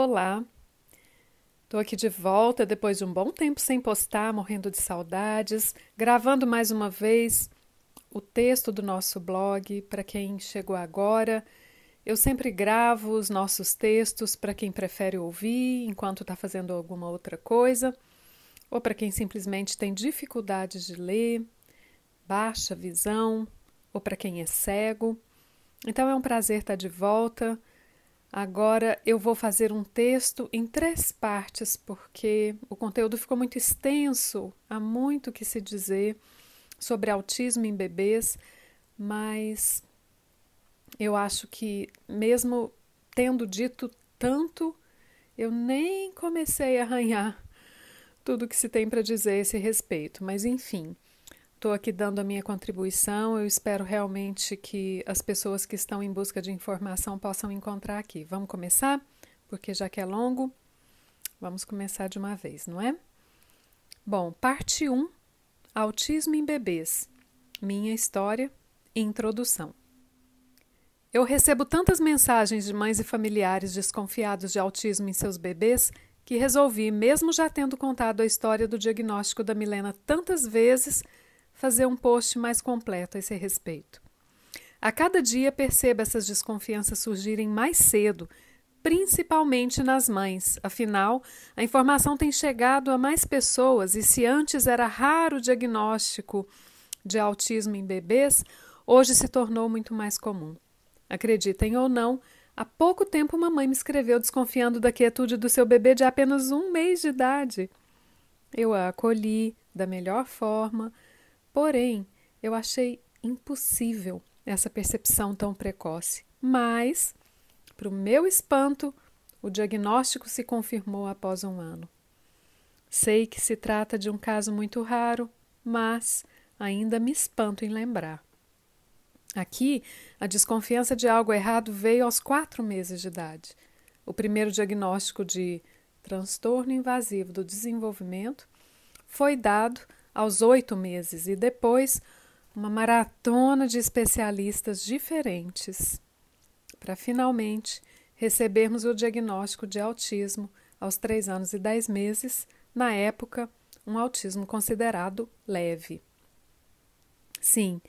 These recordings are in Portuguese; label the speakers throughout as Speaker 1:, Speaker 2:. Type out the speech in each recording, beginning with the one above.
Speaker 1: Olá, estou aqui de volta depois de um bom tempo sem postar, morrendo de saudades, gravando mais uma vez o texto do nosso blog para quem chegou agora. Eu sempre gravo os nossos textos para quem prefere ouvir enquanto está fazendo alguma outra coisa, ou para quem simplesmente tem dificuldades de ler, baixa visão, ou para quem é cego. Então é um prazer estar de volta. Agora eu vou fazer um texto em três partes, porque o conteúdo ficou muito extenso, há muito que se dizer sobre autismo em bebês, mas eu acho que, mesmo tendo dito tanto, eu nem comecei a arranhar tudo que se tem para dizer a esse respeito. Mas, enfim, Estou aqui dando a minha contribuição. Eu espero realmente que as pessoas que estão em busca de informação possam encontrar aqui. Vamos começar? Porque já que é longo, vamos começar de uma vez, não é? Bom, parte 1: Autismo em bebês. Minha história introdução. Eu recebo tantas mensagens de mães e familiares desconfiados de autismo em seus bebês que resolvi, mesmo já tendo contado a história do diagnóstico da Milena tantas vezes, fazer um post mais completo a esse respeito. A cada dia percebo essas desconfianças surgirem mais cedo, principalmente nas mães. Afinal, a informação tem chegado a mais pessoas e se antes era raro o diagnóstico de autismo em bebês, hoje se tornou muito mais comum. Acreditem ou não, há pouco tempo uma mãe me escreveu desconfiando da quietude do seu bebê de apenas um mês de idade. Eu a acolhi da melhor forma, Porém, eu achei impossível essa percepção tão precoce. Mas, para o meu espanto, o diagnóstico se confirmou após um ano. Sei que se trata de um caso muito raro, mas ainda me espanto em lembrar. Aqui, a desconfiança de algo errado veio aos quatro meses de idade. O primeiro diagnóstico de transtorno invasivo do desenvolvimento foi dado aos oito meses e depois uma maratona de especialistas diferentes para finalmente recebermos o diagnóstico de autismo aos três anos e dez meses, na época, um autismo considerado leve. Sim,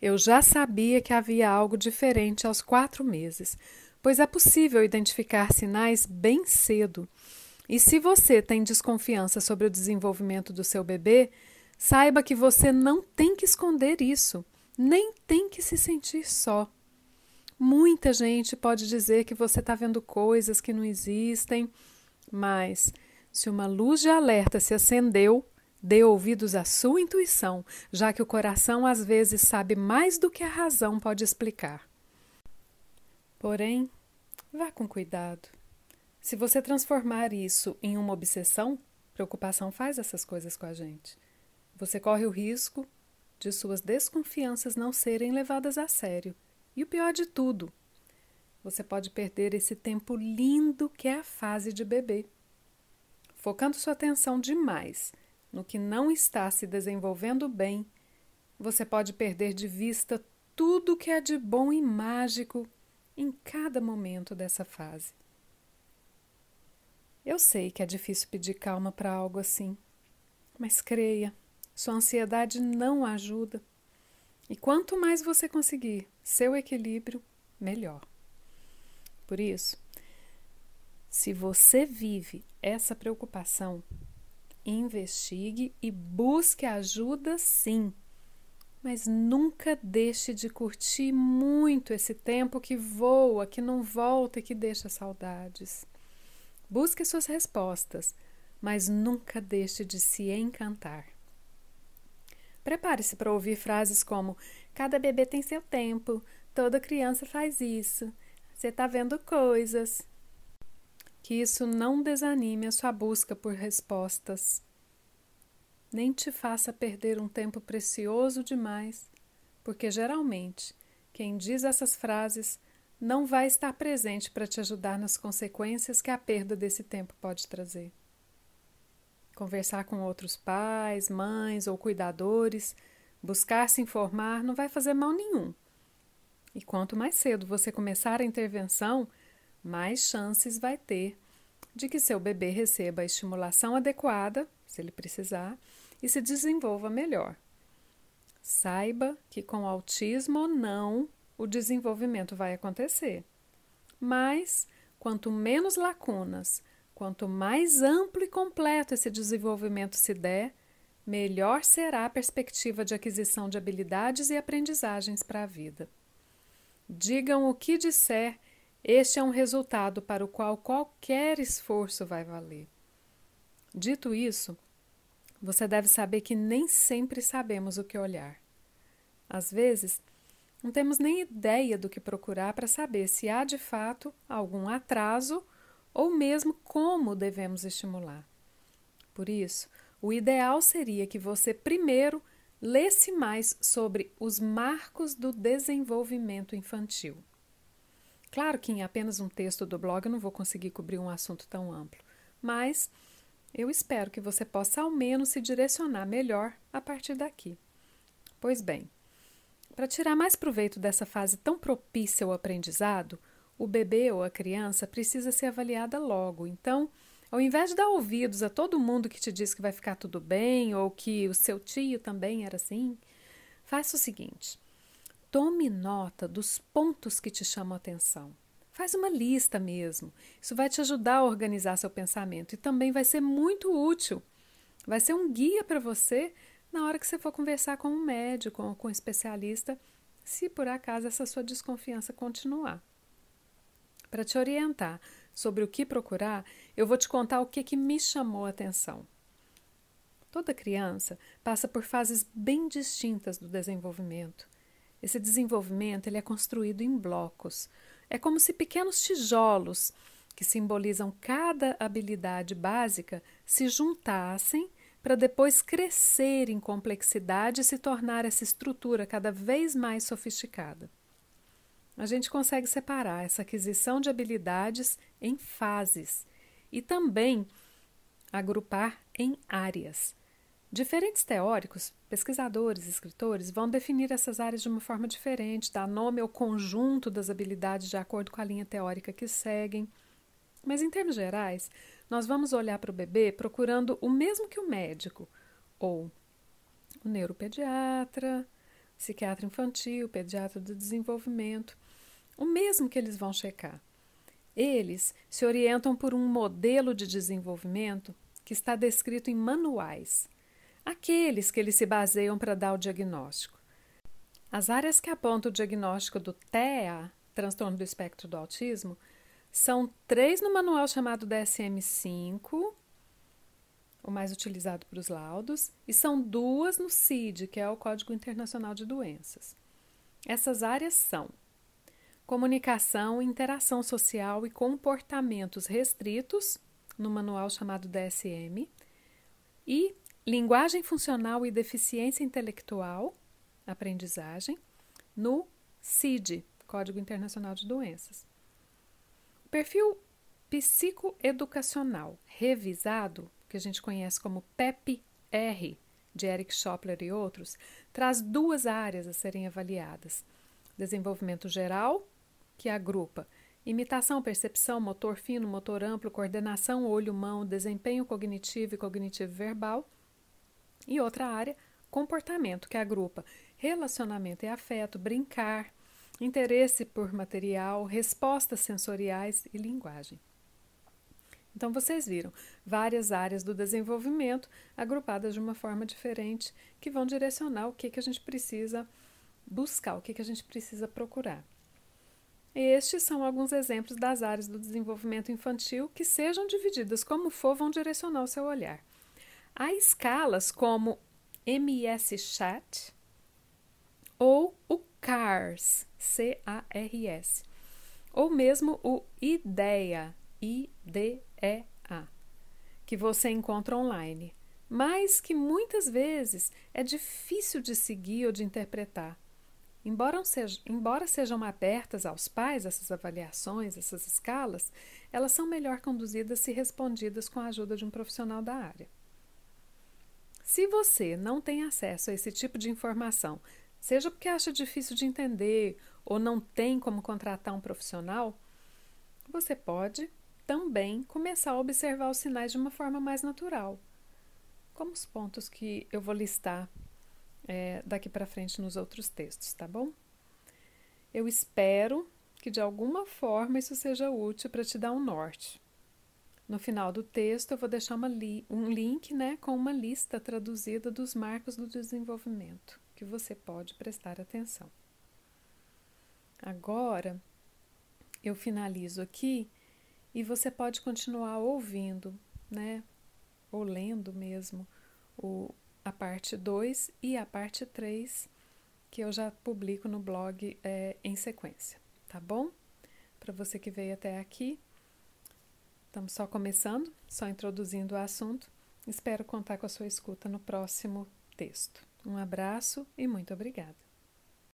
Speaker 1: eu já sabia que havia algo diferente aos quatro meses, pois é possível identificar sinais bem cedo. E se você tem desconfiança sobre o desenvolvimento do seu bebê, Saiba que você não tem que esconder isso, nem tem que se sentir só. Muita gente pode dizer que você está vendo coisas que não existem, mas se uma luz de alerta se acendeu, dê ouvidos à sua intuição, já que o coração às vezes sabe mais do que a razão pode explicar. Porém, vá com cuidado. Se você transformar isso em uma obsessão, preocupação faz essas coisas com a gente. Você corre o risco de suas desconfianças não serem levadas a sério. E o pior de tudo, você pode perder esse tempo lindo que é a fase de bebê. Focando sua atenção demais no que não está se desenvolvendo bem, você pode perder de vista tudo que é de bom e mágico em cada momento dessa fase. Eu sei que é difícil pedir calma para algo assim, mas creia, sua ansiedade não ajuda. E quanto mais você conseguir seu equilíbrio, melhor. Por isso, se você vive essa preocupação, investigue e busque ajuda sim. Mas nunca deixe de curtir muito esse tempo que voa, que não volta e que deixa saudades. Busque suas respostas, mas nunca deixe de se encantar. Prepare-se para ouvir frases como: cada bebê tem seu tempo, toda criança faz isso, você está vendo coisas. Que isso não desanime a sua busca por respostas, nem te faça perder um tempo precioso demais, porque geralmente quem diz essas frases não vai estar presente para te ajudar nas consequências que a perda desse tempo pode trazer. Conversar com outros pais, mães ou cuidadores, buscar se informar não vai fazer mal nenhum. E quanto mais cedo você começar a intervenção, mais chances vai ter de que seu bebê receba a estimulação adequada, se ele precisar, e se desenvolva melhor. Saiba que com autismo ou não, o desenvolvimento vai acontecer. Mas, quanto menos lacunas, quanto mais amplo e completo esse desenvolvimento se der, melhor será a perspectiva de aquisição de habilidades e aprendizagens para a vida. Digam o que disser, este é um resultado para o qual qualquer esforço vai valer. Dito isso, você deve saber que nem sempre sabemos o que olhar. Às vezes, não temos nem ideia do que procurar para saber se há de fato algum atraso ou mesmo como devemos estimular. Por isso, o ideal seria que você primeiro lesse mais sobre os marcos do desenvolvimento infantil. Claro que em apenas um texto do blog eu não vou conseguir cobrir um assunto tão amplo, mas eu espero que você possa ao menos se direcionar melhor a partir daqui. Pois bem, para tirar mais proveito dessa fase tão propícia ao aprendizado, o bebê ou a criança precisa ser avaliada logo. Então, ao invés de dar ouvidos a todo mundo que te diz que vai ficar tudo bem ou que o seu tio também era assim, faça o seguinte: tome nota dos pontos que te chamam a atenção. Faz uma lista mesmo. Isso vai te ajudar a organizar seu pensamento e também vai ser muito útil. Vai ser um guia para você na hora que você for conversar com um médico ou com um especialista, se por acaso essa sua desconfiança continuar. Para te orientar sobre o que procurar, eu vou te contar o que, que me chamou a atenção. Toda criança passa por fases bem distintas do desenvolvimento. Esse desenvolvimento ele é construído em blocos. É como se pequenos tijolos, que simbolizam cada habilidade básica, se juntassem para depois crescer em complexidade e se tornar essa estrutura cada vez mais sofisticada. A gente consegue separar essa aquisição de habilidades em fases e também agrupar em áreas. Diferentes teóricos, pesquisadores, escritores vão definir essas áreas de uma forma diferente, dar nome ao conjunto das habilidades de acordo com a linha teórica que seguem. Mas, em termos gerais, nós vamos olhar para o bebê procurando o mesmo que o médico, ou o neuropediatra, psiquiatra infantil, pediatra do desenvolvimento, o mesmo que eles vão checar. Eles se orientam por um modelo de desenvolvimento que está descrito em manuais, aqueles que eles se baseiam para dar o diagnóstico. As áreas que apontam o diagnóstico do TEA, transtorno do espectro do autismo, são três no manual chamado DSM-5, o mais utilizado para os laudos, e são duas no CID, que é o Código Internacional de Doenças. Essas áreas são comunicação, interação social e comportamentos restritos, no manual chamado DSM, e linguagem funcional e deficiência intelectual, aprendizagem, no CID, Código Internacional de Doenças. Perfil psicoeducacional revisado, que a gente conhece como PEP-R, de Eric Schopler e outros, traz duas áreas a serem avaliadas: desenvolvimento geral que agrupa imitação, percepção, motor fino, motor amplo, coordenação, olho-mão, desempenho cognitivo e cognitivo verbal. E outra área, comportamento, que agrupa relacionamento e afeto, brincar, interesse por material, respostas sensoriais e linguagem. Então, vocês viram várias áreas do desenvolvimento agrupadas de uma forma diferente que vão direcionar o que, que a gente precisa buscar, o que, que a gente precisa procurar. Estes são alguns exemplos das áreas do desenvolvimento infantil que, sejam divididas como for, vão direcionar o seu olhar. Há escalas como MS Chat ou o CARS, C-A-R-S, ou mesmo o IDEA, I-D-E-A, que você encontra online, mas que muitas vezes é difícil de seguir ou de interpretar. Embora, sejam, embora sejam abertas aos pais essas avaliações, essas escalas, elas são melhor conduzidas se respondidas com a ajuda de um profissional da área. Se você não tem acesso a esse tipo de informação, seja porque acha difícil de entender ou não tem como contratar um profissional, você pode também começar a observar os sinais de uma forma mais natural, como os pontos que eu vou listar é, daqui para frente nos outros textos, tá bom? Eu espero que de alguma forma isso seja útil para te dar um norte. No final do texto, eu vou deixar li um link né, com uma lista traduzida dos marcos do desenvolvimento, que você pode prestar atenção. Agora, eu finalizo aqui e você pode continuar ouvindo, né, ou lendo mesmo, o, a parte 2 e a parte 3, que eu já publico no blog é, em sequência, tá bom? Para você que veio até aqui, estamos só começando, só introduzindo o assunto. Espero contar com a sua escuta no próximo texto. Um abraço e muito obrigada.